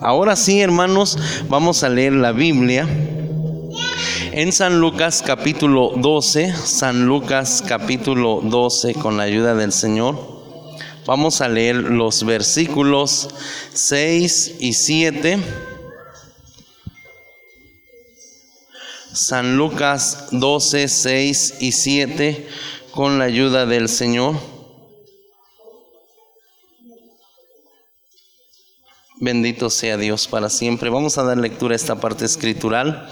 Ahora sí, hermanos, vamos a leer la Biblia. En San Lucas capítulo 12, San Lucas capítulo 12, con la ayuda del Señor, vamos a leer los versículos 6 y 7. San Lucas 12, 6 y 7, con la ayuda del Señor. Bendito sea Dios para siempre. Vamos a dar lectura a esta parte escritural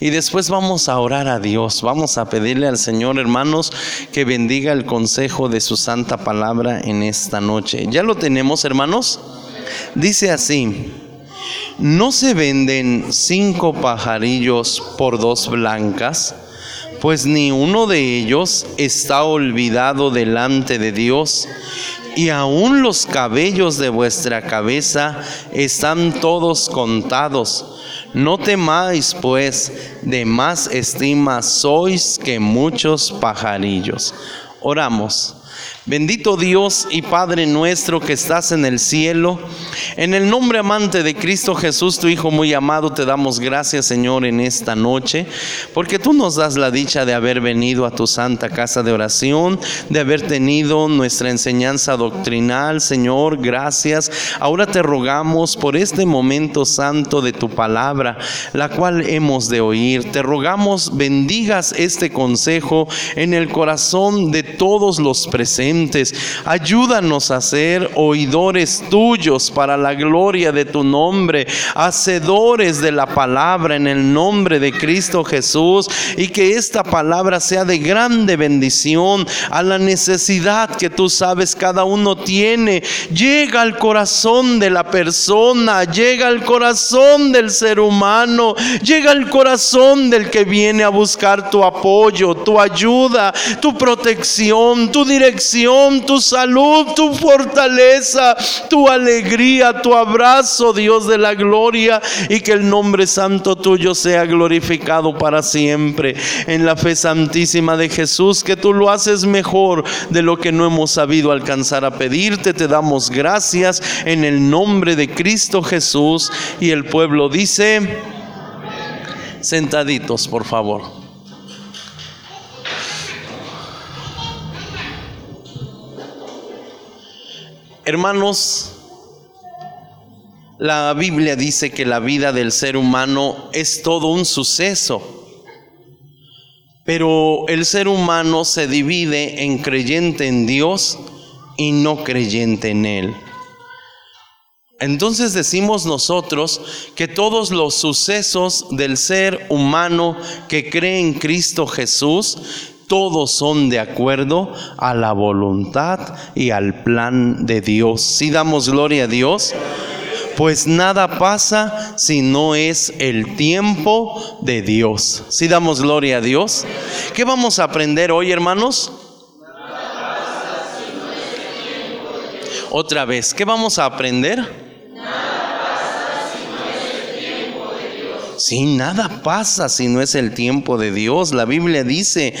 y después vamos a orar a Dios. Vamos a pedirle al Señor, hermanos, que bendiga el consejo de su santa palabra en esta noche. ¿Ya lo tenemos, hermanos? Dice así, ¿no se venden cinco pajarillos por dos blancas? Pues ni uno de ellos está olvidado delante de Dios y aún los cabellos de vuestra cabeza están todos contados. No temáis, pues, de más estima sois que muchos pajarillos. Oramos. Bendito Dios y Padre nuestro que estás en el cielo, en el nombre amante de Cristo Jesús, tu Hijo muy amado, te damos gracias Señor en esta noche, porque tú nos das la dicha de haber venido a tu santa casa de oración, de haber tenido nuestra enseñanza doctrinal, Señor, gracias. Ahora te rogamos por este momento santo de tu palabra, la cual hemos de oír. Te rogamos bendigas este consejo en el corazón de todos los presentes Ayúdanos a ser oidores tuyos para la gloria de tu nombre, hacedores de la palabra en el nombre de Cristo Jesús y que esta palabra sea de grande bendición a la necesidad que tú sabes cada uno tiene. Llega al corazón de la persona, llega al corazón del ser humano, llega al corazón del que viene a buscar tu apoyo, tu ayuda, tu protección, tu dirección tu salud, tu fortaleza, tu alegría, tu abrazo, Dios de la gloria, y que el nombre santo tuyo sea glorificado para siempre. En la fe santísima de Jesús, que tú lo haces mejor de lo que no hemos sabido alcanzar a pedirte, te damos gracias en el nombre de Cristo Jesús. Y el pueblo dice, sentaditos, por favor. Hermanos, la Biblia dice que la vida del ser humano es todo un suceso, pero el ser humano se divide en creyente en Dios y no creyente en Él. Entonces decimos nosotros que todos los sucesos del ser humano que cree en Cristo Jesús todos son de acuerdo a la voluntad y al plan de Dios. Si damos gloria a Dios, pues nada pasa si no es el tiempo de Dios. Si damos gloria a Dios, ¿qué vamos a aprender hoy, hermanos? Otra vez, ¿qué vamos a aprender? Si nada pasa si no es el tiempo de Dios. La Biblia dice,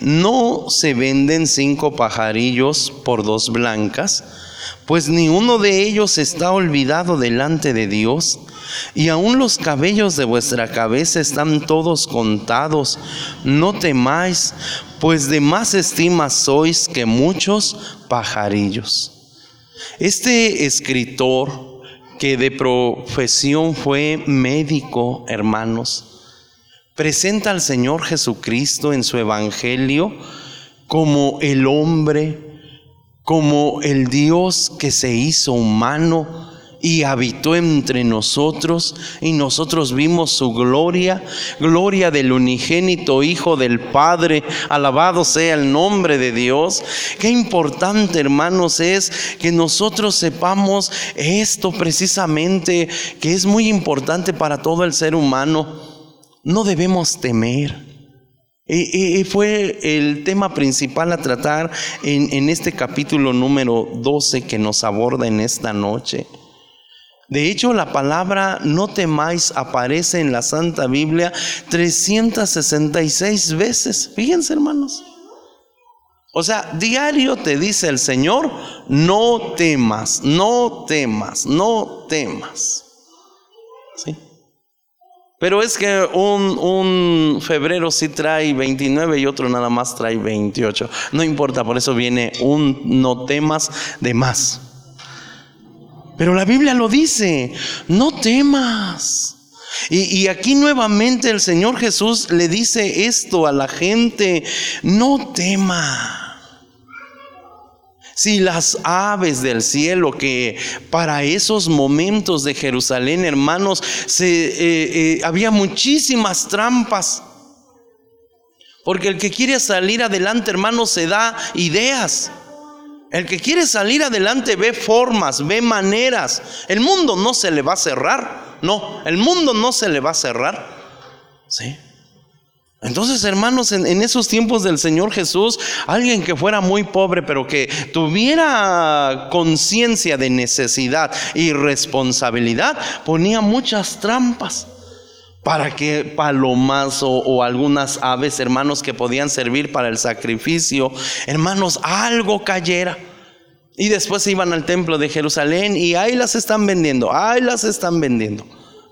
no se venden cinco pajarillos por dos blancas, pues ni uno de ellos está olvidado delante de Dios. Y aún los cabellos de vuestra cabeza están todos contados. No temáis, pues de más estima sois que muchos pajarillos. Este escritor que de profesión fue médico, hermanos, presenta al Señor Jesucristo en su Evangelio como el hombre, como el Dios que se hizo humano y habitó entre nosotros y nosotros vimos su gloria, gloria del unigénito Hijo del Padre, alabado sea el nombre de Dios. Qué importante hermanos es que nosotros sepamos esto precisamente, que es muy importante para todo el ser humano. No debemos temer. Y, fue el tema principal a tratar en, en este capítulo número 12 que nos aborda en esta noche. De hecho, la palabra no temáis aparece en la Santa Biblia 366 veces. Fíjense, hermanos. O sea, diario te dice el Señor, no temas, no temas, no temas. ¿sí? Pero es que un, un, febrero sí trae 29 y otro nada más trae 28. No importa, por eso viene un no temas de más. Pero la Biblia lo dice, no temas. Y, aquí nuevamente el Señor Jesús le dice esto a la gente, no tema. Si las aves del cielo, que para esos momentos de Jerusalén, hermanos, se, eh, eh, había muchísimas trampas. Porque el que quiere salir adelante, hermanos, se da ideas. El que quiere salir adelante ve formas, ve maneras. El mundo no se le va a cerrar. No, el mundo no se le va a cerrar. ¿Sí? Entonces, hermanos, en, esos tiempos del Señor Jesús, alguien que fuera muy pobre, pero que tuviera conciencia de necesidad y responsabilidad, ponía muchas trampas para que palomas o, algunas aves, hermanos, que podían servir para el sacrificio, hermanos, algo cayera. Y después iban al templo de Jerusalén y ahí las están vendiendo, ahí las están vendiendo.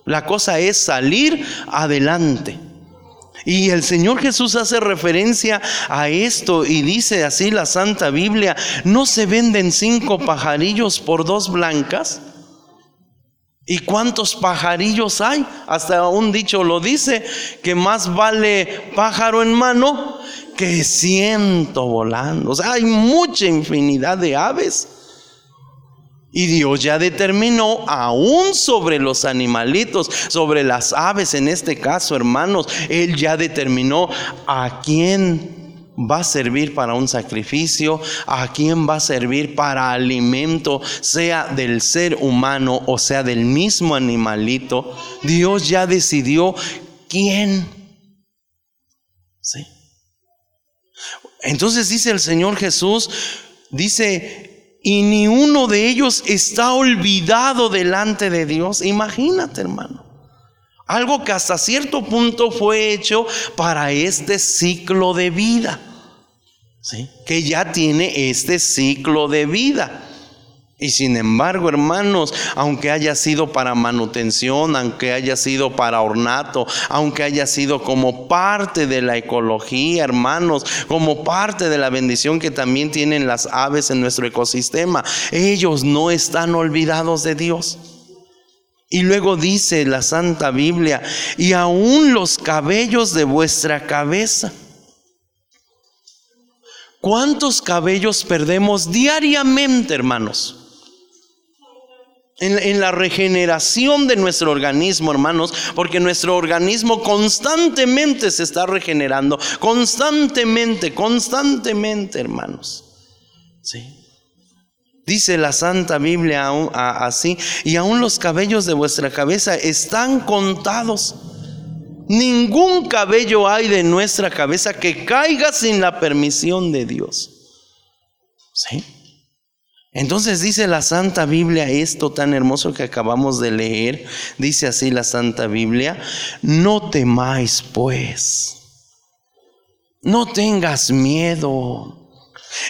La cosa es salir adelante. Y el Señor Jesús hace referencia a esto y dice así la Santa Biblia, ¿no se venden cinco pajarillos por dos blancas? ¿Y cuántos pajarillos hay? Hasta un dicho lo dice, que más vale pájaro en mano que ciento volando. O sea, hay mucha infinidad de aves. Y Dios ya determinó aún sobre los animalitos, sobre las aves en este caso, hermanos, Él ya determinó a quién va a servir para un sacrificio, a quién va a servir para alimento, sea del ser humano o sea del mismo animalito. Dios ya decidió quién. ¿Sí? Entonces dice el Señor Jesús, dice, y ni uno de ellos está olvidado delante de Dios. Imagínate, hermano. Algo que hasta cierto punto fue hecho para este ciclo de vida. Que ya tiene este ciclo de vida. Y sin embargo, hermanos, aunque haya sido para manutención, aunque haya sido para ornato, aunque haya sido como parte de la ecología, hermanos, como parte de la bendición que también tienen las aves en nuestro ecosistema, ellos no están olvidados de Dios. Y luego dice la Santa Biblia, y aún los cabellos de vuestra cabeza. ¿Cuántos cabellos perdemos diariamente, hermanos? En, la regeneración de nuestro organismo, hermanos, porque nuestro organismo constantemente se está regenerando, constantemente, constantemente, hermanos. Sí. Dice la Santa Biblia así, y aún los cabellos de vuestra cabeza están contados. Ningún cabello hay de nuestra cabeza que caiga sin la permisión de Dios. ¿Sí? Entonces dice la Santa Biblia esto tan hermoso que acabamos de leer. Dice así la Santa Biblia, no temáis pues, no tengas miedo.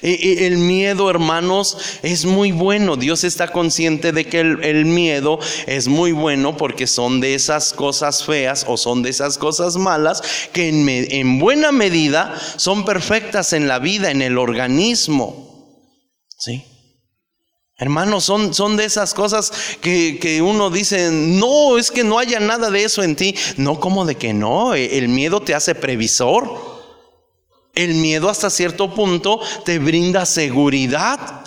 El miedo, hermanos, es muy bueno. Dios está consciente de que el, miedo es muy bueno porque son de esas cosas feas o son de esas cosas malas que en, en buena medida son perfectas en la vida, en el organismo. ¿Sí? Hermanos, son, son de esas cosas que, que, uno dice, no, es que no haya nada de eso en ti. No, como de que no, el miedo te hace previsor. El miedo hasta cierto punto te brinda seguridad.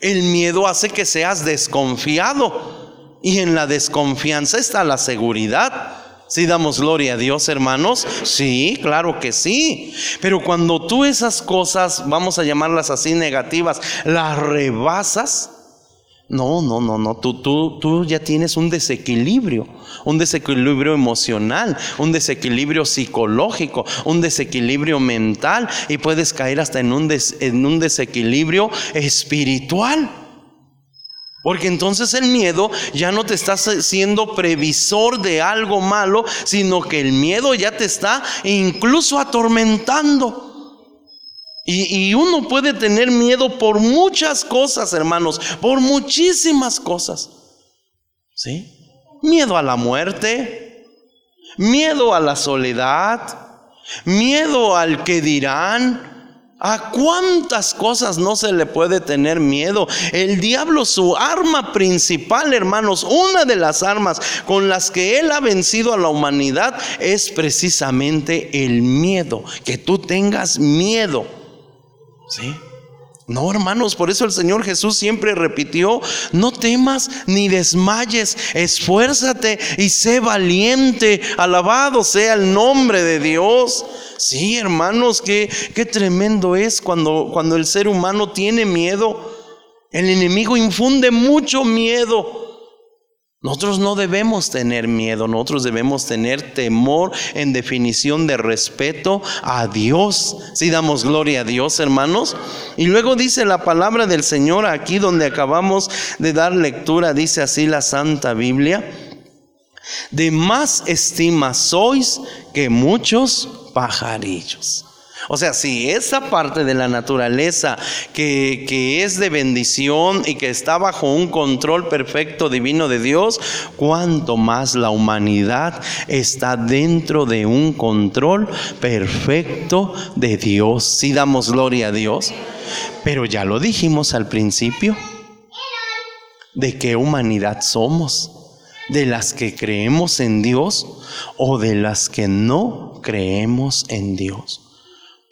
El miedo hace que seas desconfiado. Y en la desconfianza está la seguridad. Si damos gloria a Dios, hermanos? Sí, claro que sí. Pero cuando tú esas cosas, vamos a llamarlas así negativas, las rebasas, no, no, no, no, tú, tú, tú ya tienes un desequilibrio, un desequilibrio emocional, un desequilibrio psicológico, un desequilibrio mental y puedes caer hasta en un, en un desequilibrio espiritual. Porque entonces el miedo ya no te está siendo previsor de algo malo, sino que el miedo ya te está incluso atormentando. Y, uno puede tener miedo por muchas cosas, hermanos, por muchísimas cosas. ¿Sí? Miedo a la muerte, miedo a la soledad, miedo al que dirán, ¿A cuántas cosas no se le puede tener miedo? El diablo, su arma principal, hermanos, una de las armas con las que él ha vencido a la humanidad es precisamente el miedo. Que tú tengas miedo. ¿Sí? No, hermanos, por eso el Señor Jesús siempre repitió, no temas ni desmayes, esfuérzate y sé valiente, alabado sea el nombre de Dios. Sí, hermanos, qué, qué tremendo es cuando, cuando el ser humano tiene miedo. El enemigo infunde mucho miedo. Nosotros no debemos tener miedo, nosotros debemos tener temor en definición de respeto a Dios. Si damos gloria a Dios, hermanos. Y luego dice la palabra del Señor aquí donde acabamos de dar lectura, dice así la Santa Biblia. De más estima sois que muchos pajarillos. O sea, si esa parte de la naturaleza que, es de bendición y que está bajo un control perfecto divino de Dios, cuanto más la humanidad está dentro de un control perfecto de Dios. Si damos gloria a Dios. Pero ya lo dijimos al principio. ¿De qué humanidad somos? ¿De las que creemos en Dios o de las que no creemos en Dios?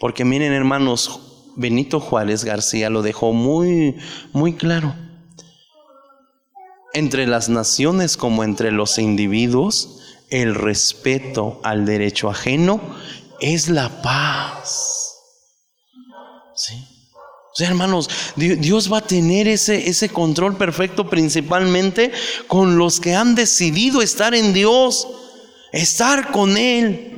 Porque miren hermanos, Benito Juárez García lo dejó muy, muy claro. Entre las naciones como entre los individuos, el respeto al derecho ajeno es la paz. ¿Sí? O sea, hermanos, Dios va a tener ese, ese control perfecto principalmente con los que han decidido estar en Dios, estar con Él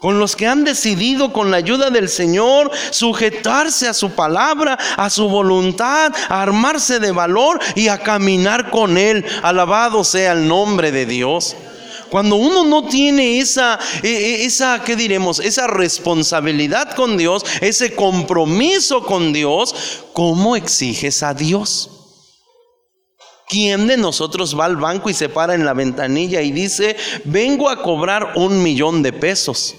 con los que han decidido con la ayuda del Señor sujetarse a su palabra, a su voluntad, a armarse de valor y a caminar con Él. Alabado sea el nombre de Dios. Cuando uno no tiene esa, e, e, esa, ¿qué diremos? Esa responsabilidad con Dios, ese compromiso con Dios, ¿cómo exiges a Dios? ¿Quién de nosotros va al banco y se para en la ventanilla y dice, vengo a cobrar un millón de pesos?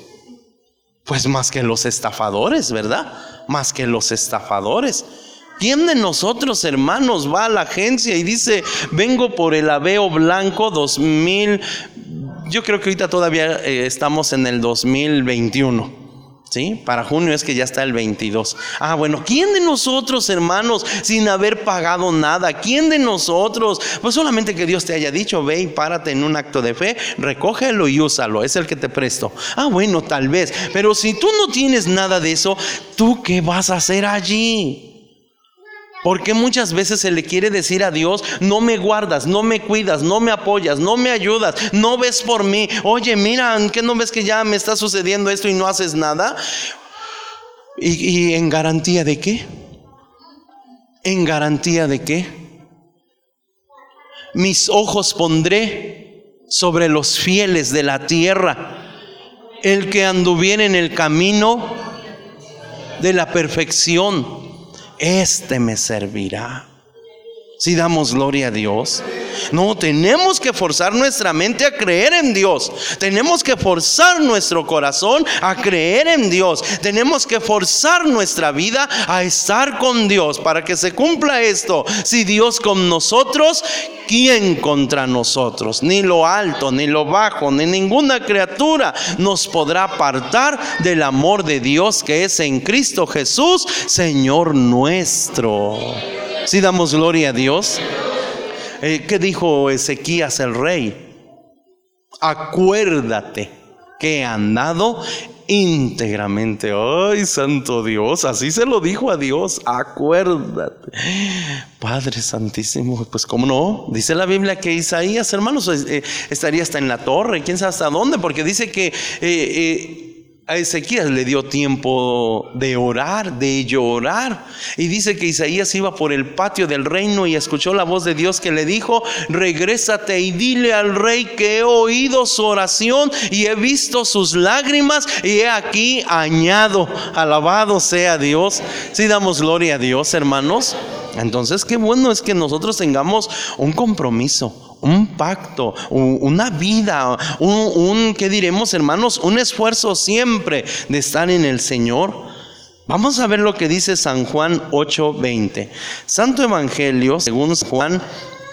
Pues más que los estafadores, ¿verdad? Más que los estafadores. ¿Quién de nosotros, hermanos, va a la agencia y dice, vengo por el aveo blanco 2000? Yo creo que ahorita todavía eh, estamos en el 2021. ¿Sí? Para junio es que ya está el 22. Ah, bueno, ¿quién de nosotros, hermanos, sin haber pagado nada? ¿Quién de nosotros? Pues solamente que Dios te haya dicho, ve y párate en un acto de fe, recógelo y úsalo, es el que te presto. Ah, bueno, tal vez. Pero si tú no tienes nada de eso, ¿tú qué vas a hacer allí? Porque muchas veces se le quiere decir a Dios, no me guardas, no me cuidas, no me apoyas, no me ayudas, no ves por mí. Oye, mira, ¿qué no ves que ya me está sucediendo esto y no haces nada? ¿Y, en garantía de qué? ¿En garantía de qué? Mis ojos pondré sobre los fieles de la tierra. El que anduviera en el camino de la perfección este me servirá. Si damos gloria a Dios. No, tenemos que forzar nuestra mente a creer en Dios. Tenemos que forzar nuestro corazón a creer en Dios. Tenemos que forzar nuestra vida a estar con Dios para que se cumpla esto. Si Dios con nosotros, ¿quién contra nosotros? Ni lo alto, ni lo bajo, ni ninguna criatura nos podrá apartar del amor de Dios que es en Cristo Jesús, Señor nuestro. Si damos gloria a Dios. Eh, ¿Qué dijo Ezequías el rey? Acuérdate que han dado íntegramente. Ay, santo Dios, así se lo dijo a Dios, acuérdate. Padre Santísimo, pues cómo no, dice la Biblia que Isaías, hermanos, eh, estaría hasta en la torre, quién sabe hasta dónde, porque dice que... Eh, a Ezequías le dio tiempo de orar, de llorar. Y dice que Isaías iba por el patio del reino y escuchó la voz de Dios que le dijo, regrésate y dile al rey que he oído su oración y he visto sus lágrimas y he aquí añado, alabado sea Dios. Si damos gloria a Dios, hermanos. Entonces, qué bueno es que nosotros tengamos un compromiso, un pacto, una vida, un, ¿qué diremos hermanos? Un esfuerzo siempre de estar en el Señor. Vamos a ver lo que dice San Juan 8:20. Santo Evangelio, según Juan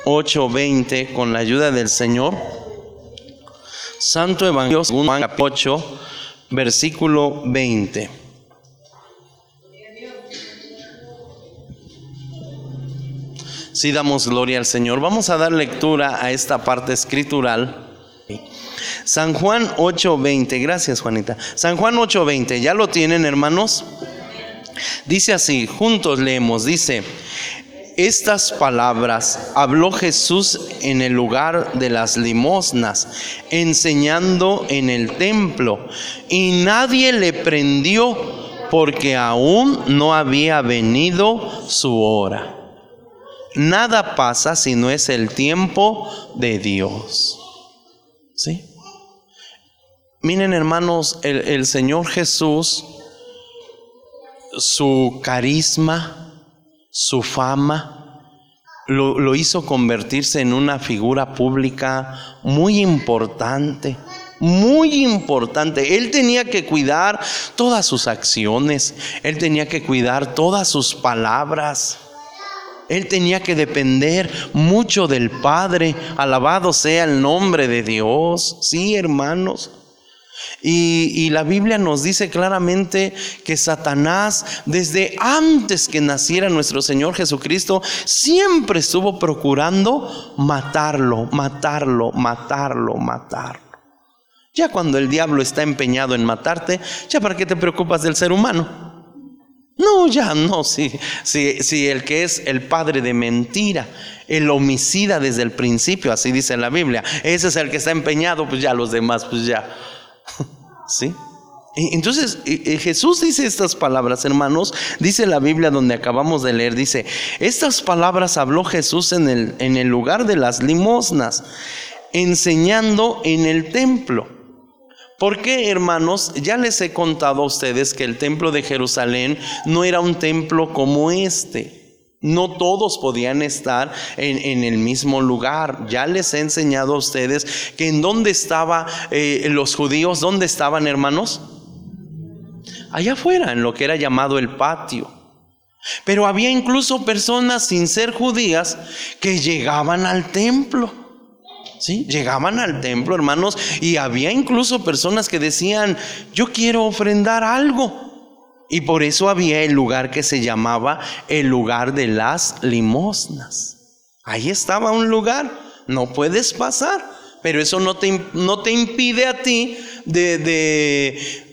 8:20, con la ayuda del Señor. Santo Evangelio, según Juan 8, versículo 20. Si damos gloria al Señor, vamos a dar lectura a esta parte escritural. San Juan 8:20, gracias Juanita. San Juan 8:20, ¿ya lo tienen hermanos? Dice así, juntos leemos, dice, estas palabras habló Jesús en el lugar de las limosnas, enseñando en el templo, y nadie le prendió porque aún no había venido su hora. Nada pasa si no es el tiempo de Dios. ¿Sí? Miren hermanos, el, Señor Jesús, su carisma, su fama, lo, lo hizo convertirse en una figura pública muy importante muy importante. Él tenía que cuidar todas sus acciones, él tenía que cuidar todas sus palabras. Él tenía que depender mucho del Padre. Alabado sea el nombre de Dios. Sí, hermanos. Y, la Biblia nos dice claramente que Satanás, desde antes que naciera nuestro Señor Jesucristo, siempre estuvo procurando matarlo, matarlo, matarlo, matarlo. Ya cuando el diablo está empeñado en matarte, ya para qué te preocupas del ser humano. No, ya no, si, si, el que es el padre de mentira, el homicida desde el principio, así dice la Biblia, ese es el que está empeñado, pues ya los demás, pues ya. ¿Sí? Entonces Jesús dice estas palabras, hermanos, dice la Biblia donde acabamos de leer, dice, estas palabras habló Jesús en el, en el lugar de las limosnas, enseñando en el templo. Porque, hermanos, ya les he contado a ustedes que el templo de Jerusalén no era un templo como este. No todos podían estar en, el mismo lugar. Ya les he enseñado a ustedes que en dónde estaban eh, los judíos, ¿dónde estaban, hermanos? Allá afuera, en lo que era llamado el patio. Pero había incluso personas sin ser judías que llegaban al templo. ¿Sí? Llegaban al templo, hermanos, y había incluso personas que decían, yo quiero ofrendar algo. Y por eso había el lugar que se llamaba el lugar de las limosnas. Ahí estaba un lugar, no puedes pasar, pero eso no te, no te impide a ti de, de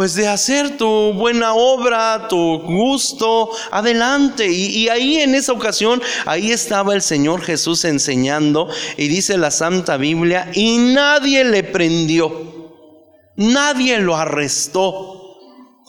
pues de hacer tu buena obra, tu gusto, adelante. Y, ahí en esa ocasión, ahí estaba el Señor Jesús enseñando y dice la Santa Biblia, y nadie le prendió, nadie lo arrestó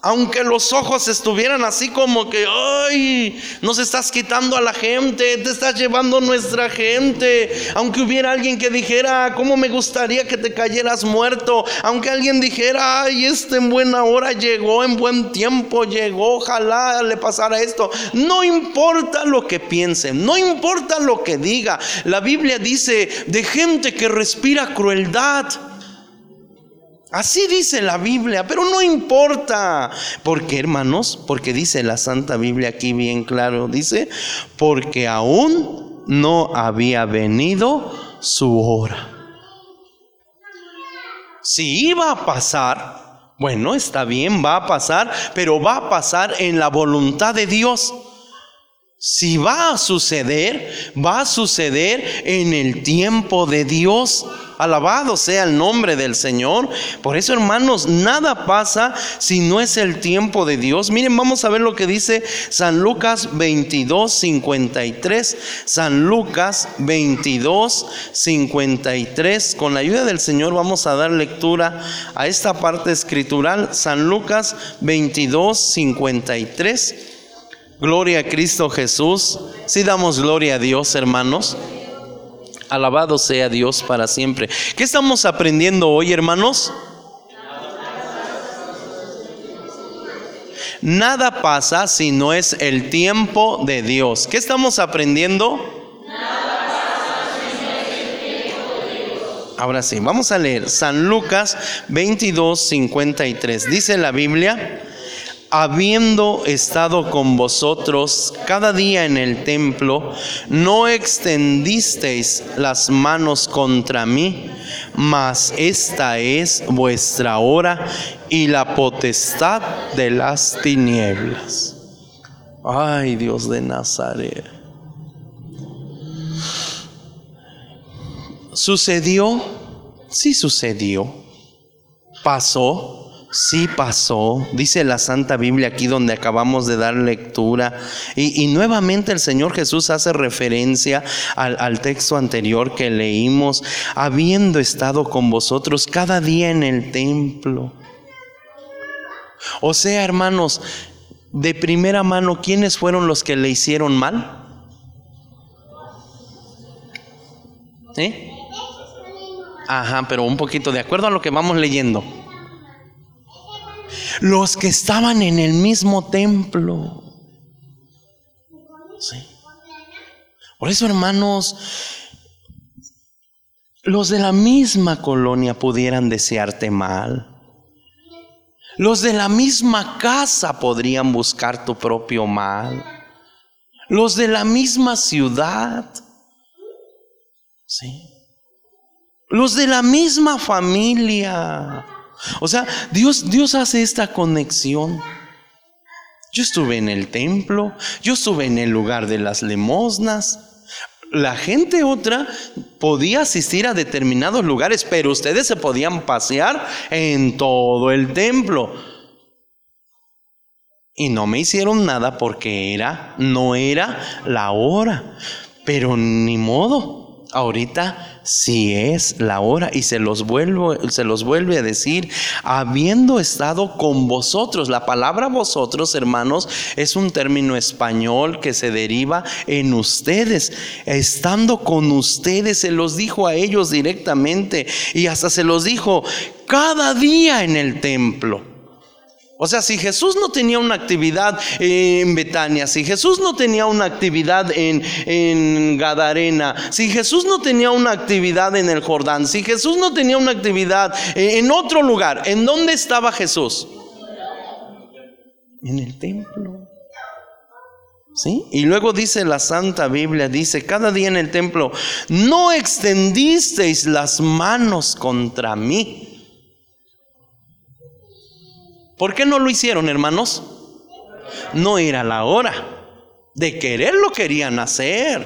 aunque los ojos estuvieran así como que, ay, nos estás quitando a la gente, te estás llevando nuestra gente. Aunque hubiera alguien que dijera, ¿cómo me gustaría que te cayeras muerto? Aunque alguien dijera, ay, este en buena hora llegó, en buen tiempo llegó, ojalá le pasara esto. No importa lo que piensen, no importa lo que diga. La Biblia dice de gente que respira crueldad. Así dice la Biblia, pero no importa. ¿Por qué, hermanos? Porque dice la Santa Biblia aquí bien claro, dice, porque aún no había venido su hora. Si iba a pasar, bueno, está bien, va a pasar, pero va a pasar en la voluntad de Dios. Si va a suceder, va a suceder en el tiempo de Dios. Alabado sea el nombre del Señor. Por eso, hermanos, nada pasa si no es el tiempo de Dios. Miren, vamos a ver lo que dice San Lucas 22, 53. San Lucas 22, 53. Con la ayuda del Señor vamos a dar lectura a esta parte escritural. San Lucas 22, 53. Gloria a Cristo Jesús. Si damos gloria a Dios, hermanos. Alabado sea Dios para siempre. ¿Qué estamos aprendiendo hoy, hermanos? Nada pasa si no es el tiempo de Dios. ¿Qué estamos aprendiendo? Ahora sí, vamos a leer San Lucas 22, 53. Dice la Biblia, habiendo estado con vosotros cada día en el templo, no extendisteis las manos contra mí, mas esta es vuestra hora y la potestad de las tinieblas. Ay, Dios de Nazaret. ¿Sucedió? Sí sucedió. ¿Pasó? Sí pasó, dice la Santa Biblia aquí donde acabamos de dar lectura. Y, nuevamente el Señor Jesús hace referencia al, al, texto anterior que leímos, habiendo estado con vosotros cada día en el templo. O sea, hermanos, de primera mano, ¿quiénes fueron los que le hicieron mal? ¿Eh? Ajá, pero un poquito, de acuerdo a lo que vamos leyendo los que estaban en el mismo templo. Sí. Por eso, hermanos, los de la misma colonia pudieran desearte mal. Los de la misma casa podrían buscar tu propio mal. Los de la misma ciudad. Sí. Los de la misma familia. O sea, Dios, Dios hace esta conexión. Yo estuve en el templo, yo estuve en el lugar de las limosnas. La gente otra podía asistir a determinados lugares, pero ustedes se podían pasear en todo el templo. Y no me hicieron nada porque era, no era la hora. Pero ni modo. Ahorita sí es la hora y se los, se los vuelve a decir, habiendo estado con vosotros. La palabra vosotros, hermanos, es un término español que se deriva en ustedes. Estando con ustedes, se los dijo a ellos directamente y hasta se los dijo cada día en el templo. O sea, si Jesús no tenía una actividad en Betania, si Jesús no tenía una actividad en, en, Gadarena, si Jesús no tenía una actividad en el Jordán, si Jesús no tenía una actividad en otro lugar, ¿en dónde estaba Jesús? En el templo. ¿Sí? Y luego dice la Santa Biblia, dice, cada día en el templo, no extendisteis las manos contra mí ¿Por qué no lo hicieron, hermanos? No era la hora. De querer lo querían hacer.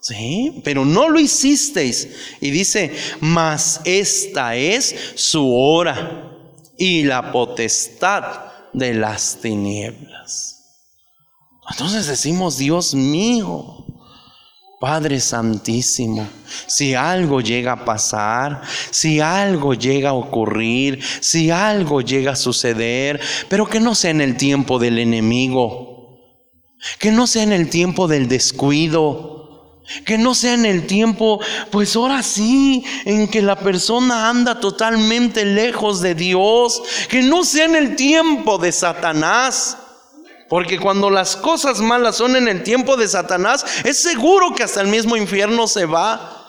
Sí, pero no lo hicisteis. Y dice, mas esta es su hora y la potestad de las tinieblas. Entonces decimos, Dios mío, Padre Santísimo, si algo llega a pasar, si algo llega a ocurrir, si algo llega a suceder, pero que no sea en el tiempo del enemigo, que no sea en el tiempo del descuido, que no sea en el tiempo, pues ahora sí, en que la persona anda totalmente lejos de Dios, que no sea en el tiempo de Satanás. Porque cuando las cosas malas son en el tiempo de Satanás, es seguro que hasta el mismo infierno se va.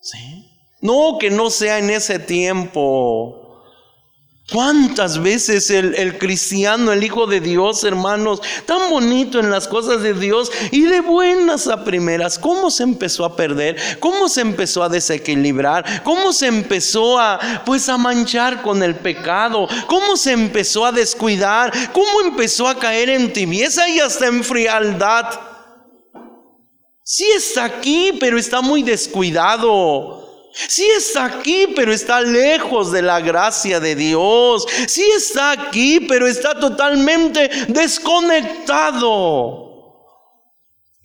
¿Sí? No, que no sea en ese tiempo. ¿Cuántas veces el, cristiano, el Hijo de Dios, hermanos, tan bonito en las cosas de Dios y de buenas a primeras, cómo se empezó a perder, cómo se empezó a desequilibrar, cómo se empezó a, pues, a manchar con el pecado, cómo se empezó a descuidar, cómo empezó a caer en tibieza y hasta en frialdad? Sí está aquí, pero está muy descuidado. Sí está aquí, pero está lejos de la gracia de Dios. Sí está aquí, pero está totalmente desconectado.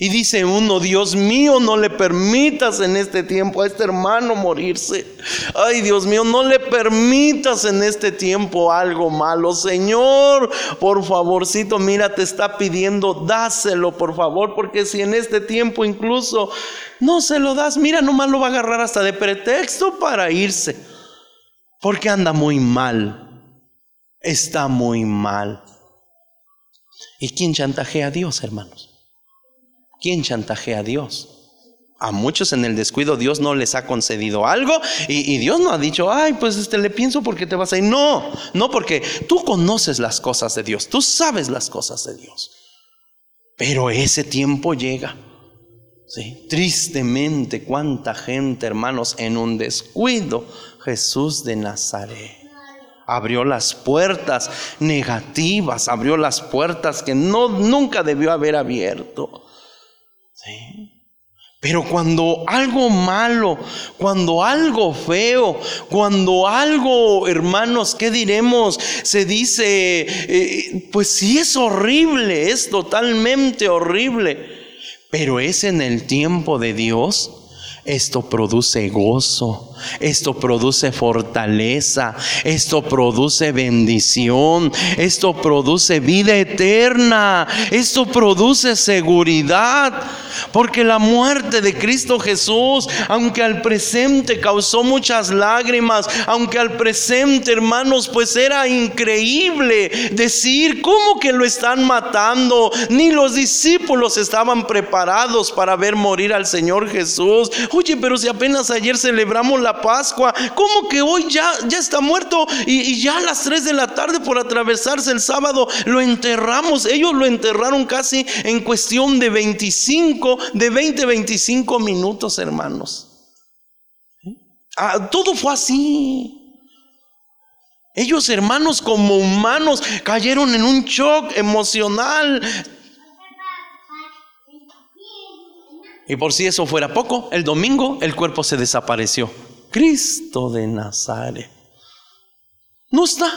Y dice uno, Dios mío, no le permitas en este tiempo a este hermano morirse. Ay, Dios mío, no le permitas en este tiempo algo malo. Señor, por favorcito, mira, te está pidiendo, dáselo, por favor, porque si en este tiempo incluso no se lo das, mira, nomás lo va a agarrar hasta de pretexto para irse. Porque anda muy mal. Está muy mal. ¿Y quién chantajea a Dios, hermanos? ¿Quién chantajea a Dios? A muchos en el descuido Dios no les ha concedido algo y, Dios no ha dicho, ay, pues este le pienso porque te vas a ir. No, no porque tú conoces las cosas de Dios, tú sabes las cosas de Dios. Pero ese tiempo llega. ¿sí? Tristemente, cuánta gente, hermanos, en un descuido, Jesús de Nazaret abrió las puertas negativas, abrió las puertas que no nunca debió haber abierto. ¿Sí? Pero cuando algo malo, cuando algo feo, cuando algo, hermanos, ¿qué diremos? Se dice, eh, pues sí es horrible, es totalmente horrible, pero es en el tiempo de Dios. Esto produce gozo, esto produce fortaleza, esto produce bendición, esto produce vida eterna, esto produce seguridad. Porque la muerte de Cristo Jesús, aunque al presente causó muchas lágrimas, aunque al presente, hermanos, pues era increíble decir, ¿cómo que lo están matando? Ni los discípulos estaban preparados para ver morir al Señor Jesús. Oye, pero si apenas ayer celebramos la Pascua, ¿cómo que hoy ya, ya está muerto? Y, y ya a las 3 de la tarde por atravesarse el sábado lo enterramos. Ellos lo enterraron casi en cuestión de 25 de 20, 25 minutos, hermanos. Ah, todo fue así. Ellos, hermanos, como humanos, cayeron en un shock emocional. Y por si eso fuera poco, el domingo el cuerpo se desapareció. Cristo de Nazaret. No está.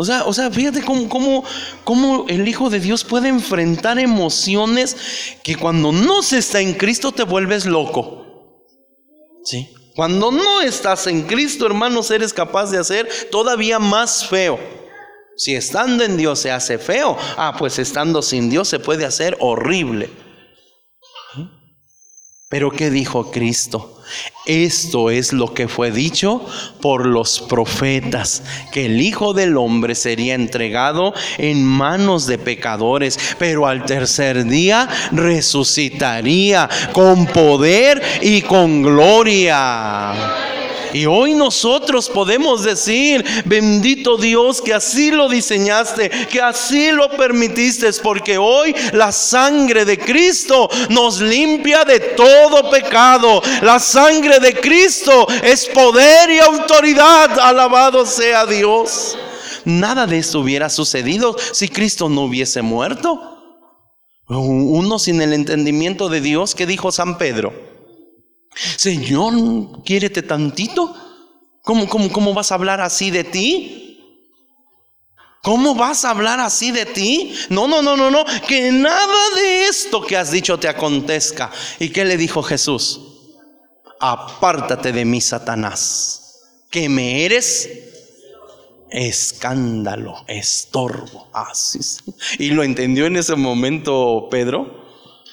O sea, o sea, fíjate cómo, cómo, el Hijo de Dios puede enfrentar emociones que cuando no se está en Cristo te vuelves loco. ¿Sí? Cuando no estás en Cristo, hermanos, eres capaz de hacer todavía más feo. Si estando en Dios se hace feo, ah, pues estando sin Dios se puede hacer horrible. Pero ¿qué dijo Cristo? Esto es lo que fue dicho por los profetas, que el Hijo del Hombre sería entregado en manos de pecadores, pero al tercer día resucitaría con poder y con gloria. Y hoy nosotros podemos decir, bendito Dios, que así lo diseñaste, que así lo permitiste, porque hoy la sangre de Cristo nos limpia de todo pecado. La sangre de Cristo es poder y autoridad. Alabado sea Dios. Nada de esto hubiera sucedido si Cristo no hubiese muerto. Uno sin el entendimiento de Dios, ¿qué dijo San Pedro? Señor, quiérete tantito. ¿Cómo, cómo, cómo vas a hablar así de ti? ¿Cómo vas a hablar así de ti? No, no, no, no, no. Que nada de esto que has dicho te acontezca. ¿Y qué le dijo Jesús? Apártate de mí, Satanás, que me eres escándalo, estorbo. Así. Ah, y lo entendió en ese momento Pedro.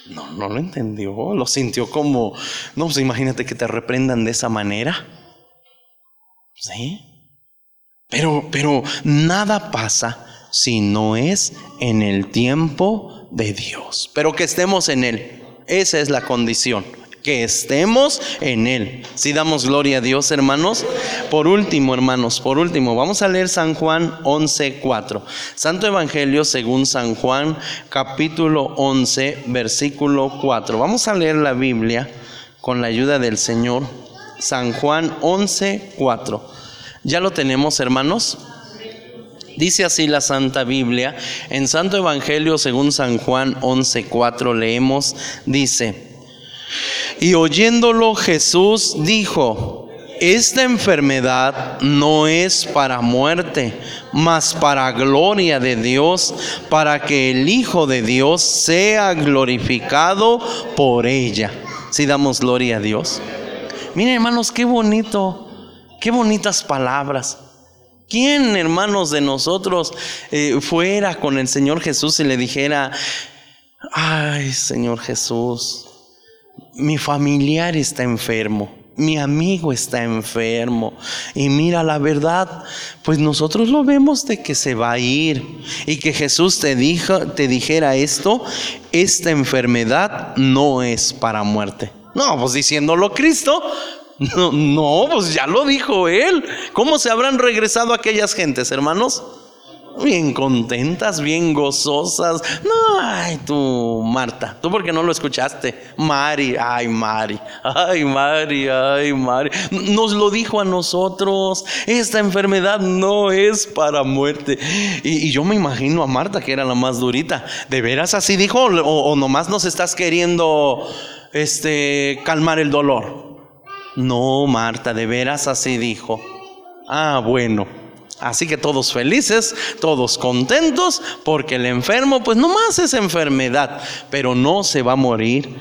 No, no lo entendió, lo sintió como, no, pues imagínate que te reprendan de esa manera. ¿Sí? Pero, pero nada pasa si no es en el tiempo de Dios. Pero que estemos en Él. Esa es la condición que estemos en Él. Si damos gloria a Dios, hermanos. Por último, hermanos, por último, vamos a leer San Juan 11:4. Santo Evangelio según San Juan, capítulo 11, versículo 4. Vamos a leer la Biblia con la ayuda del Señor. San Juan 11:4. ¿Ya lo tenemos, hermanos? Dice así la Santa Biblia. En Santo Evangelio según San Juan 11:4 leemos, dice, y oyéndolo Jesús dijo, esta enfermedad no es para muerte, mas para gloria de Dios, para que el Hijo de Dios sea glorificado por ella. Si damos gloria a Dios. Miren hermanos, qué bonito, qué bonitas palabras. ¿Quién, hermanos de nosotros, eh, fuera con el Señor Jesús y le dijera, ay Señor Jesús, mi familiar está enfermo. mi amigo está enfermo. Y mira, la verdad, pues nosotros lo vemos de que se va a ir. Y que Jesús te, dijo, te dijera esto, esta enfermedad no es para muerte. No, pues diciéndolo Cristo, no, no, pues ya lo dijo Él. ¿Cómo se habrán regresado aquellas gentes, hermanos? Bien contentas, bien gozosas. No, ay, tú, Marta, tú porque no lo escuchaste. Mari, ay, Mari, ay, Mari, ay, Mari. Nos lo dijo a nosotros. Esta enfermedad no es para muerte. Y, yo me imagino a Marta, que era la más durita. ¿De veras así dijo? ¿O, o nomás nos estás queriendo este, calmar el dolor? No, Marta, de veras así dijo. Ah, bueno. Así que todos felices, todos contentos, porque el enfermo pues no más es enfermedad, pero no se va a morir.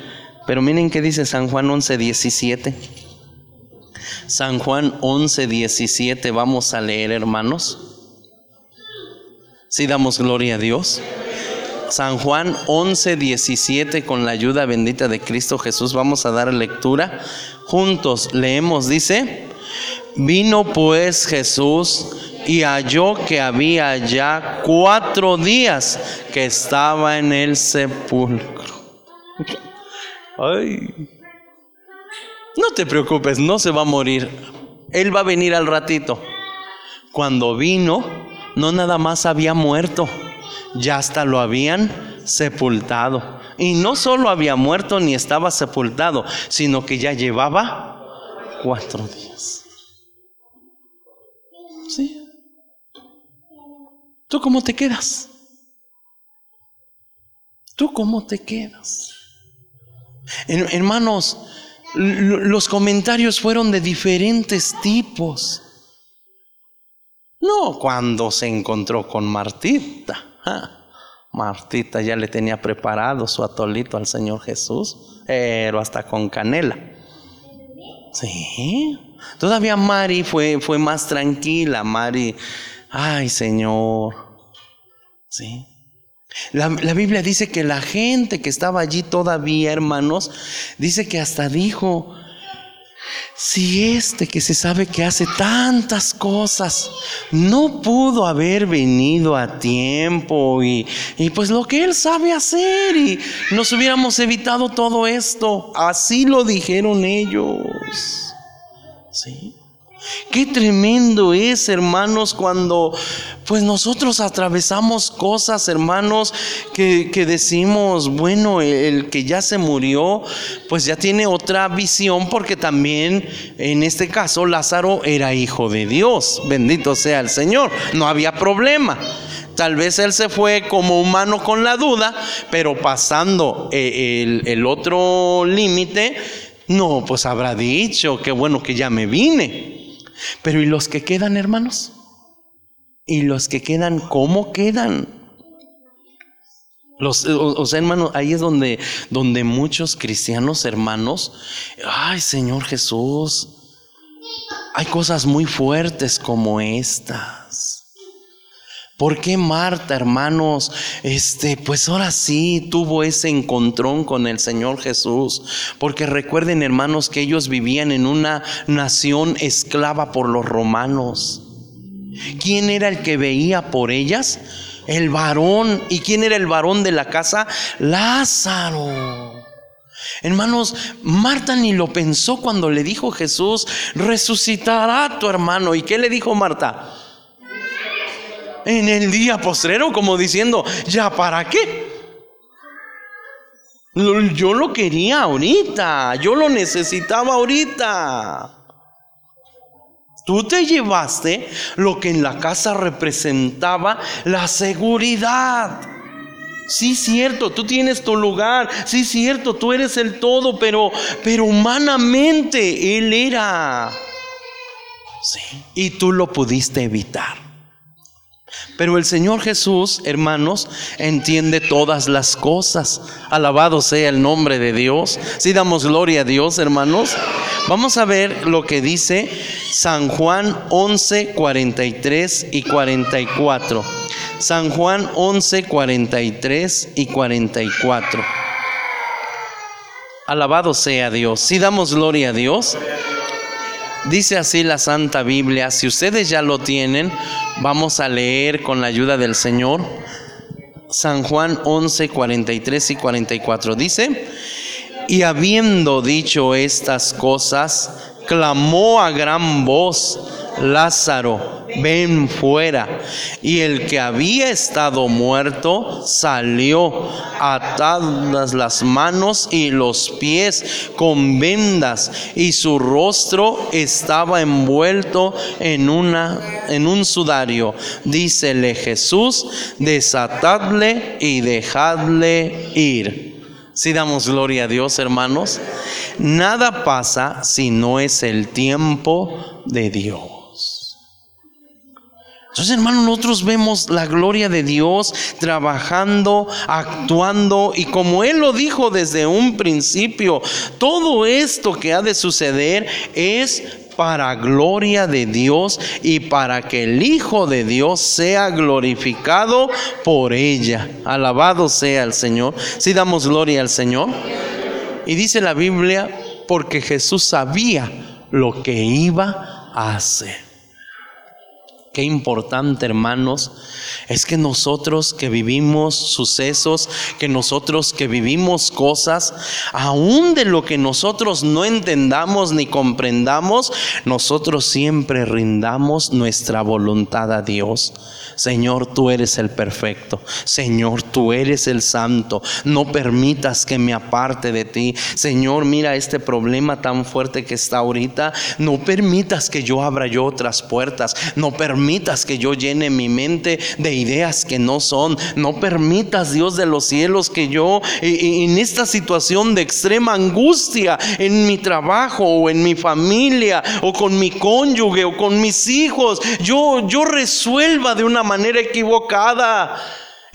Pero miren qué dice San Juan 11, 17. San Juan 11, 17, vamos a leer hermanos. Si damos gloria a Dios. San Juan 11, 17, con la ayuda bendita de Cristo Jesús, vamos a dar lectura. Juntos leemos, dice, vino pues Jesús y halló que había ya cuatro días que estaba en el sepulcro. Ay. No te preocupes, no se va a morir. Él va a venir al ratito. Cuando vino, no nada más había muerto, ya hasta lo habían sepultado. Y no solo había muerto ni estaba sepultado, sino que ya llevaba cuatro días. ¿Sí? ¿Tú cómo te quedas? ¿Tú cómo te quedas? Hermanos, los comentarios fueron de diferentes tipos. No cuando se encontró con Martita. Martita ya le tenía preparado su atolito al Señor Jesús, pero hasta con canela. Sí. Todavía Mari fue, fue más tranquila. Mari ay Señor. ¿Sí? La, la, Biblia dice que la gente que estaba allí todavía, hermanos, dice que hasta dijo, si este que se sabe que hace tantas cosas no pudo haber venido a tiempo y, y pues lo que él sabe hacer y nos hubiéramos evitado todo esto, así lo dijeron ellos. ¿Sí? Qué tremendo es, hermanos, cuando pues nosotros atravesamos cosas, hermanos, que, que, decimos, bueno, el que ya se murió, pues ya tiene otra visión, porque también en este caso Lázaro era hijo de Dios, bendito sea el Señor, no había problema. Tal vez él se fue como humano con la duda, pero pasando eh, el, el otro límite, no, pues habrá dicho, qué bueno que ya me vine. Pero ¿y los que quedan, hermanos? ¿Y los que quedan, cómo quedan? Los, o, sea, hermanos, ahí es donde, donde muchos cristianos, hermanos, ay, Señor Jesús, hay cosas muy fuertes como estas. ¿Por qué Marta, hermanos, este, pues ahora sí tuvo ese encontrón con el Señor Jesús? Porque recuerden, hermanos, que ellos vivían en una nación esclava por los romanos. ¿Quién era el que veía por ellas? El varón. ¿Y quién era el varón de la casa? Lázaro. Hermanos, Marta ni lo pensó cuando le dijo Jesús, resucitará tu hermano. ¿Y qué le dijo Marta? En el día postrero, como diciendo, ¿ya para qué? Yo lo quería ahorita, yo lo necesitaba ahorita. Tú te llevaste lo que en la casa representaba la seguridad. Sí, cierto, tú tienes tu lugar. Sí, cierto, tú eres el todo, pero, pero humanamente Él era. Sí, y tú lo pudiste evitar. Pero el Señor Jesús, hermanos, entiende todas las cosas. Alabado sea el nombre de Dios. Si damos gloria a Dios, hermanos. Vamos a ver lo que dice San Juan 11, 43 y 44. San Juan 11, 43 y 44. Alabado sea Dios. Si damos gloria a Dios. Dice así la Santa Biblia, si ustedes ya lo tienen, vamos a leer con la ayuda del Señor. San Juan 11, 43 y 44 dice, y habiendo dicho estas cosas, clamó a gran voz, Lázaro, ven fuera. Y el que había estado muerto salió atadas las manos y los pies con vendas y su rostro estaba envuelto en una en un sudario. Dícele Jesús, desatadle y dejadle ir. Si damos gloria a Dios, hermanos, nada pasa si no es el tiempo de Dios. Entonces, hermanos, nosotros vemos la gloria de Dios trabajando, actuando, y como Él lo dijo desde un principio, todo esto que ha de suceder es para gloria de Dios y para que el Hijo de Dios sea glorificado por ella. Alabado sea el Señor. Si damos gloria al Señor. Y dice la Biblia, porque Jesús sabía lo que iba a hacer. Qué importante, hermanos, es que nosotros que vivimos sucesos, que nosotros que vivimos cosas, aún de lo que nosotros no entendamos ni comprendamos, nosotros siempre rindamos nuestra voluntad a Dios. Señor, tú eres el perfecto. Señor, tú eres el santo. No permitas que me aparte de ti. Señor, mira este problema tan fuerte que está ahorita. No permitas que yo abra yo otras puertas. No permitas que yo llene mi mente de ideas que no son. No permitas, Dios de los cielos, que yo en esta situación de extrema angustia en mi trabajo o en mi familia o con mi cónyuge o con mis hijos, yo yo resuelva de una manera equivocada.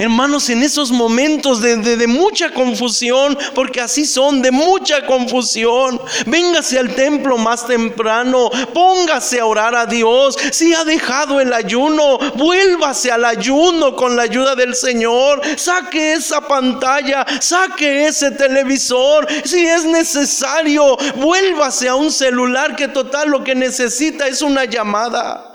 Hermanos, en esos momentos de, de, mucha confusión, porque así son, de mucha confusión, véngase al templo más temprano, póngase a orar a Dios. Si ha dejado el ayuno, vuélvase al ayuno con la ayuda del Señor. Saque esa pantalla, saque ese televisor. Si es necesario, vuélvase a un celular que total lo que necesita es una llamada.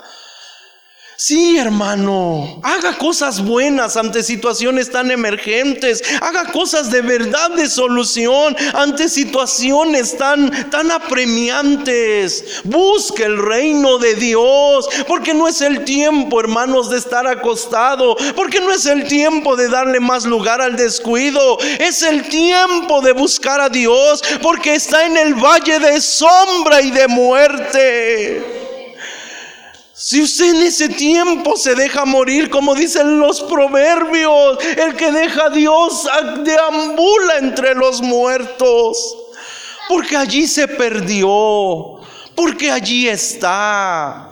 Sí, hermano, haga cosas buenas ante situaciones tan emergentes, haga cosas de verdad de solución ante situaciones tan tan apremiantes. Busque el reino de Dios, porque no es el tiempo, hermanos, de estar acostado, porque no es el tiempo de darle más lugar al descuido, es el tiempo de buscar a Dios, porque está en el valle de sombra y de muerte. Si usted en ese tiempo se deja morir, como dicen los proverbios, el que deja a Dios deambula entre los muertos, porque allí se perdió, porque allí está.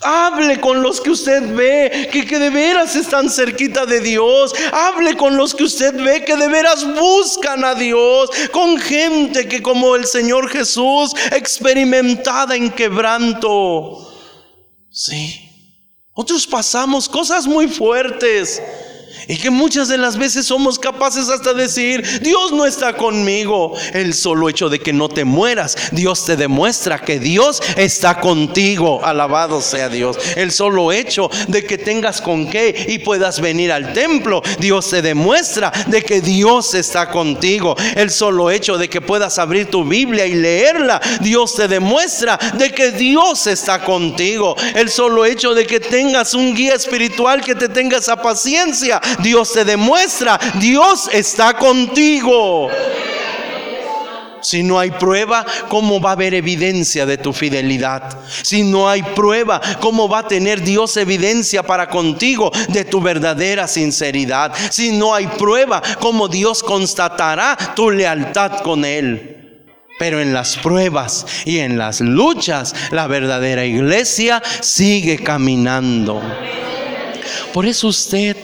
Hable con los que usted ve que, de veras están cerquita de Dios. Hable con los que usted ve que de veras buscan a Dios. Con gente que como el Señor Jesús, experimentada en quebranto. Sí. Otros pasamos cosas muy fuertes. Y que muchas de las veces somos capaces hasta decir, Dios no está conmigo. El solo hecho de que no te mueras, Dios te demuestra que Dios está contigo. Alabado sea Dios. El solo hecho de que tengas con qué y puedas venir al templo, Dios te demuestra de que Dios está contigo. El solo hecho de que puedas abrir tu Biblia y leerla, Dios te demuestra de que Dios está contigo. El solo hecho de que tengas un guía espiritual que te tenga esa paciencia, Dios te demuestra, Dios está contigo. Si no hay prueba, ¿cómo va a haber evidencia de tu fidelidad? Si no hay prueba, ¿cómo va a tener Dios evidencia para contigo de tu verdadera sinceridad? Si no hay prueba, ¿cómo Dios constatará tu lealtad con Él? Pero en las pruebas y en las luchas, la verdadera iglesia sigue caminando. Por eso usted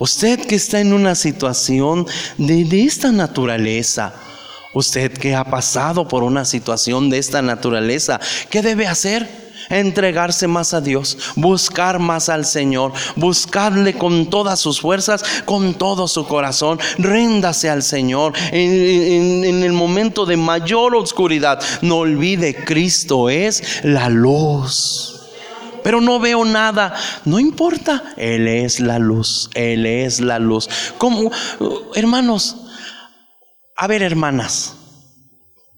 Usted que está en una situación de, esta naturaleza, usted que ha pasado por una situación de esta naturaleza, ¿qué debe hacer? entregarse más a Dios, buscar más al Señor, buscarle con todas sus fuerzas, con todo su corazón, ríndase al Señor en, en el momento de mayor oscuridad. No olvide, Cristo es la luz pero no veo nada. No importa, Él es la luz, Él es la luz. Como, hermanos, a ver, hermanas,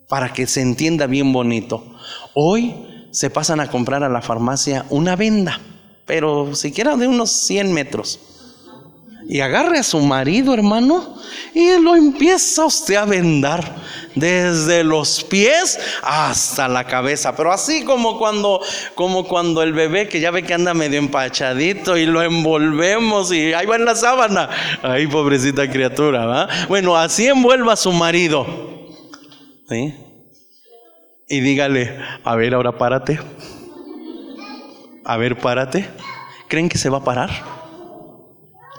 para que se entienda bien bonito. Hoy se pasan a comprar a la farmacia una venda, pero siquiera de unos 100 metros. Y agarre a su marido, hermano, y lo empieza usted a vendar desde los pies hasta la cabeza, pero así como cuando como cuando el bebé que ya ve que anda medio empachadito y lo envolvemos y ahí va en la sábana. Ay, pobrecita criatura, ¿va? Bueno, así envuelva a su marido. ¿Sí? Y dígale, a ver, ahora párate. A ver, párate. ¿Creen que se va a parar?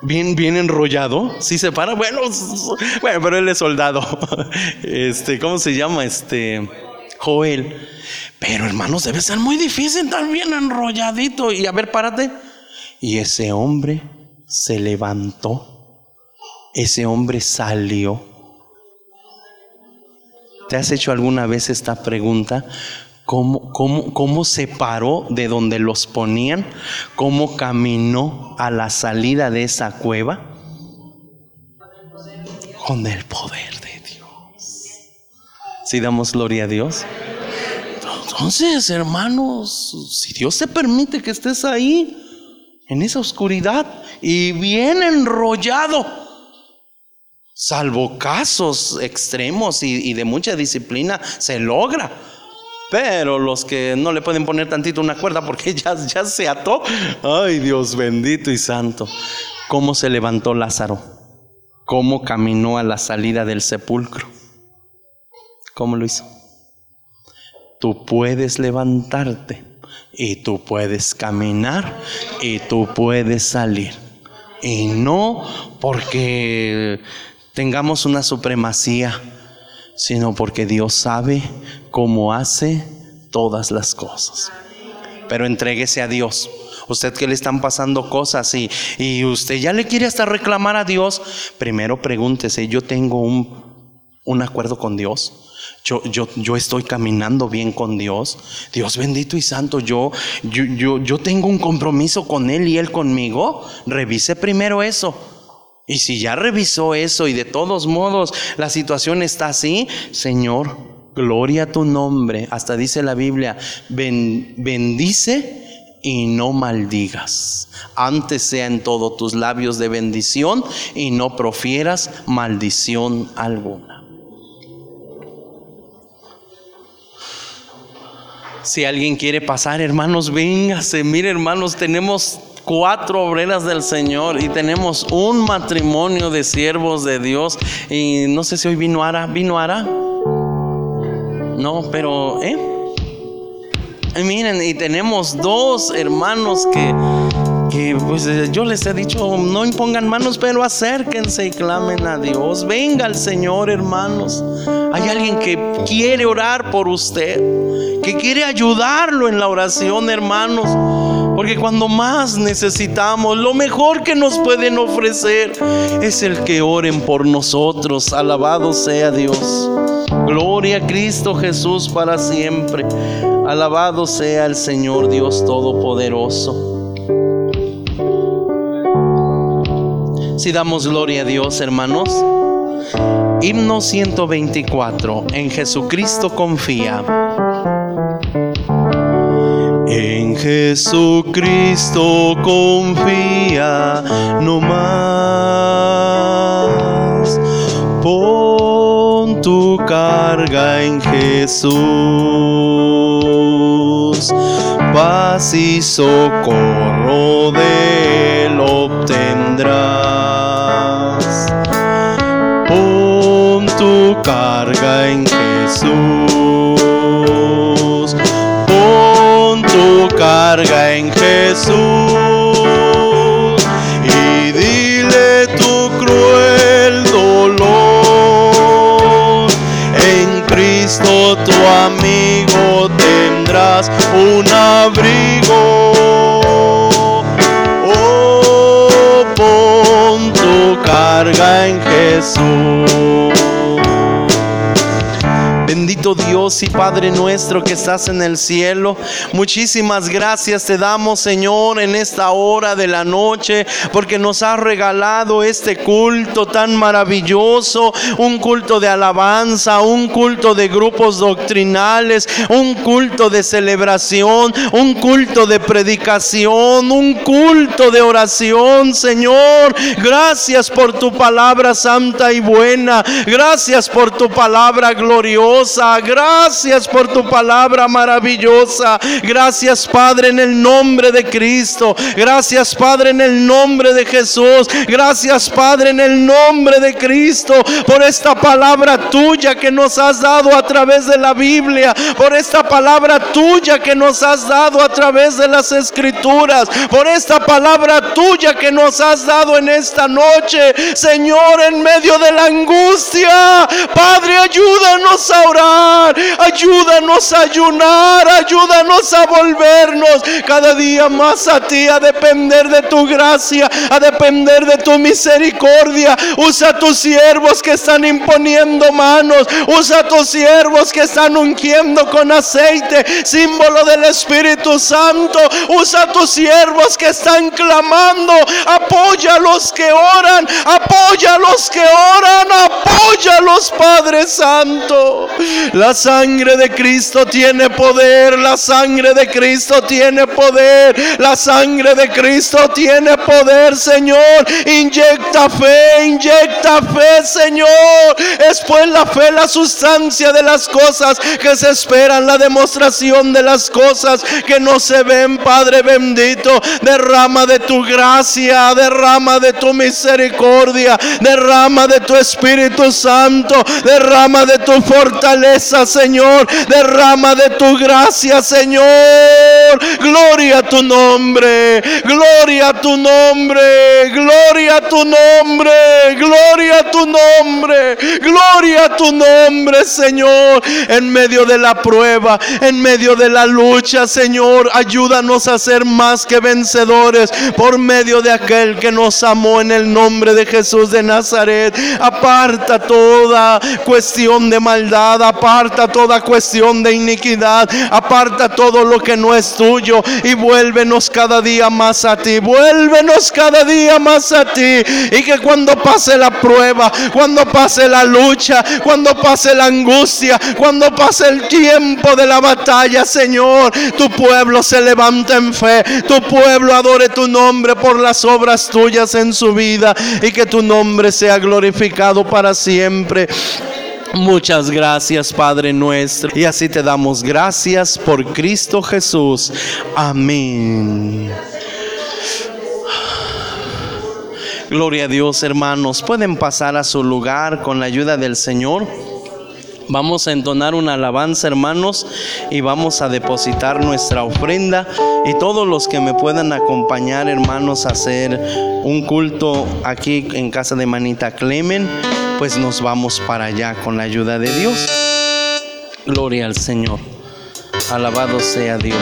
Bien, bien enrollado. Si se para, bueno, bueno, pero él es soldado. Este, ¿cómo se llama? Este, Joel. Pero hermanos, debe ser muy difícil estar bien enrolladito. Y a ver, párate. Y ese hombre se levantó. Ese hombre salió ¿Te has hecho alguna vez esta pregunta? ¿Cómo, cómo, se paró de donde los ponían? ¿Cómo caminó a la salida de esa cueva? Con el poder de Dios. Si damos gloria a Dios. Entonces, hermanos, si Dios te permite que estés ahí, en esa oscuridad, y bien enrollado, Salvo casos extremos y, de mucha disciplina, se logra. Pero los que no le pueden poner tantito una cuerda porque ya, ya se ató. Ay, Dios bendito y santo. ¿Cómo se levantó Lázaro? ¿Cómo caminó a la salida del sepulcro? ¿Cómo lo hizo? Tú puedes levantarte y tú puedes caminar y tú puedes salir. Y no porque tengamos una supremacía, sino porque Dios sabe cómo hace todas las cosas. Pero entréguese a Dios. Usted que le están pasando cosas y, y usted ya le quiere hasta reclamar a Dios, primero pregúntese, yo tengo un, un acuerdo con Dios. Yo, yo, yo, estoy caminando bien con Dios. Dios bendito y santo, yo, yo, yo, yo tengo un compromiso con Él y Él conmigo. Revise primero eso. Y si ya revisó eso y de todos modos la situación está así, Señor, gloria a tu nombre. Hasta dice la Biblia, bendice y no maldigas. Antes sea en todos tus labios de bendición y no profieras maldición alguna. Si alguien quiere pasar, hermanos, véngase. Mire, hermanos, tenemos cuatro obreras del Señor y tenemos un matrimonio de siervos de Dios. Y no sé si hoy vino Ara. ¿Vino Ara? No, pero, ¿eh? Miren, y tenemos dos hermanos que, que pues yo les he dicho, no impongan manos, pero acérquense y clamen a Dios. Venga el Señor, hermanos. Hay alguien que quiere orar por usted, que quiere ayudarlo en la oración, hermanos. Porque cuando más necesitamos, lo mejor que nos pueden ofrecer es el que oren por nosotros. Alabado sea Dios. Gloria a Cristo Jesús para siempre. Alabado sea el Señor Dios Todopoderoso. Si damos gloria a Dios, hermanos. Himno 124. En Jesucristo confía. En Jesucristo confía no más. Pon tu carga en Jesús. Paz y socorro de él obtendrás. Pon tu carga en Jesús carga en Jesús un abrigo. Oh, pon tu carga en Jesús. Dios y Padre nuestro que estás en el cielo, muchísimas gracias te damos Señor en esta hora de la noche porque nos has regalado este culto tan maravilloso, un culto de alabanza, un culto de grupos doctrinales, un culto de celebración, un culto de predicación, un culto de oración Señor. Gracias por tu palabra santa y buena, gracias por tu palabra gloriosa. Gracias por tu palabra maravillosa. Gracias Padre en el nombre de Cristo. Gracias Padre en el nombre de Jesús. Gracias Padre en el nombre de Cristo por esta palabra tuya que nos has dado a través de la Biblia. Por esta palabra tuya que nos has dado a través de las escrituras. Por esta palabra tuya que nos has dado en esta noche. Señor, en medio de la angustia. Padre, ayúdanos a God. Ayúdanos a ayunar, ayúdanos a volvernos cada día más a ti, a depender de tu gracia, a depender de tu misericordia. Usa tus siervos que están imponiendo manos, usa tus siervos que están ungiendo con aceite, símbolo del Espíritu Santo. Usa tus siervos que están clamando, apoya a los que oran, apoya a los que oran, apoya a los Padre Santo. La sangre de Cristo tiene poder. La sangre de Cristo tiene poder. La sangre de Cristo tiene poder, Señor. Inyecta fe, inyecta fe, Señor. Es pues la fe la sustancia de las cosas que se esperan, la demostración de las cosas que no se ven, Padre bendito. Derrama de tu gracia, derrama de tu misericordia, derrama de tu Espíritu Santo, derrama de tu fortaleza Señor. Derrama de tu gracia, Señor. Gloria a tu nombre. Gloria a tu nombre. Gloria a tu nombre. Gloria a tu nombre. Gloria a tu nombre, Señor. En medio de la prueba, en medio de la lucha, Señor, ayúdanos a ser más que vencedores por medio de aquel que nos amó en el nombre de Jesús de Nazaret. Aparta toda cuestión de maldad aparta toda cuestión de iniquidad, aparta todo lo que no es tuyo y vuélvenos cada día más a ti, vuélvenos cada día más a ti. Y que cuando pase la prueba, cuando pase la lucha, cuando pase la angustia, cuando pase el tiempo de la batalla, Señor, tu pueblo se levante en fe, tu pueblo adore tu nombre por las obras tuyas en su vida. Y que tu nombre sea glorificado para siempre. Muchas gracias, Padre nuestro. Y así te damos gracias por Cristo Jesús. Amén. Gloria a Dios, hermanos. Pueden pasar a su lugar con la ayuda del Señor. Vamos a entonar una alabanza, hermanos, y vamos a depositar nuestra ofrenda. Y todos los que me puedan acompañar, hermanos, a hacer un culto aquí en casa de Manita Clemen pues nos vamos para allá con la ayuda de Dios. Gloria al Señor. Alabado sea Dios.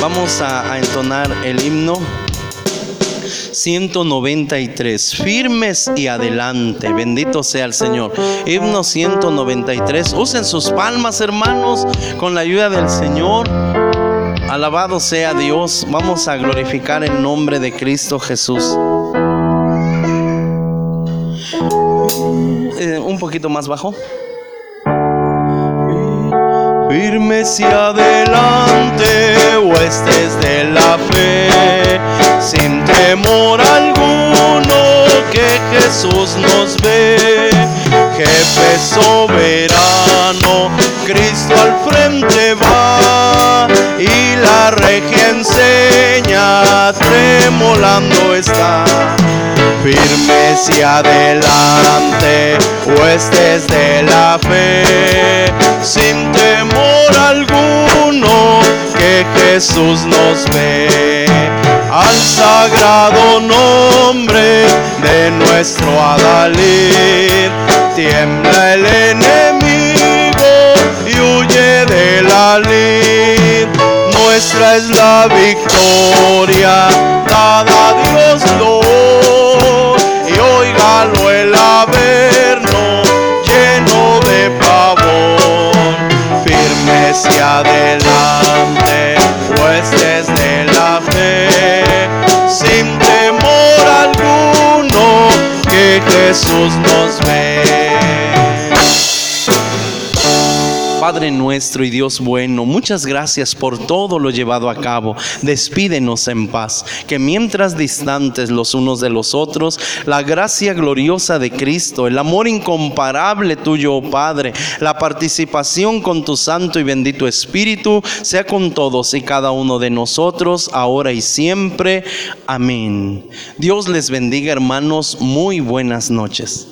Vamos a, entonar el himno 193. Firmes y adelante. Bendito sea el Señor. Himno 193. Usen sus palmas, hermanos, con la ayuda del Señor. Alabado sea Dios. Vamos a glorificar el nombre de Cristo Jesús. Eh, un poquito más bajo. Firmes y adelante, huestes de la fe, sin temor alguno que Jesús nos ve. Jefe soberano, Cristo al frente va y la regia enseña, tremolando está firmes y adelante, huestes de la fe, sin temor alguno que Jesús nos ve. Al sagrado nombre de nuestro Adalid, tiembla el enemigo y huye de nuestra es la victoria, dada a Dios Lord, y oígalo el averno lleno de pavor, firme hacia adelante, pues desde la fe, sin temor alguno, que Jesús nos ve. Padre nuestro y Dios bueno, muchas gracias por todo lo llevado a cabo. Despídenos en paz, que mientras distantes los unos de los otros, la gracia gloriosa de Cristo, el amor incomparable tuyo, oh Padre, la participación con tu santo y bendito Espíritu, sea con todos y cada uno de nosotros, ahora y siempre. Amén. Dios les bendiga, hermanos. Muy buenas noches.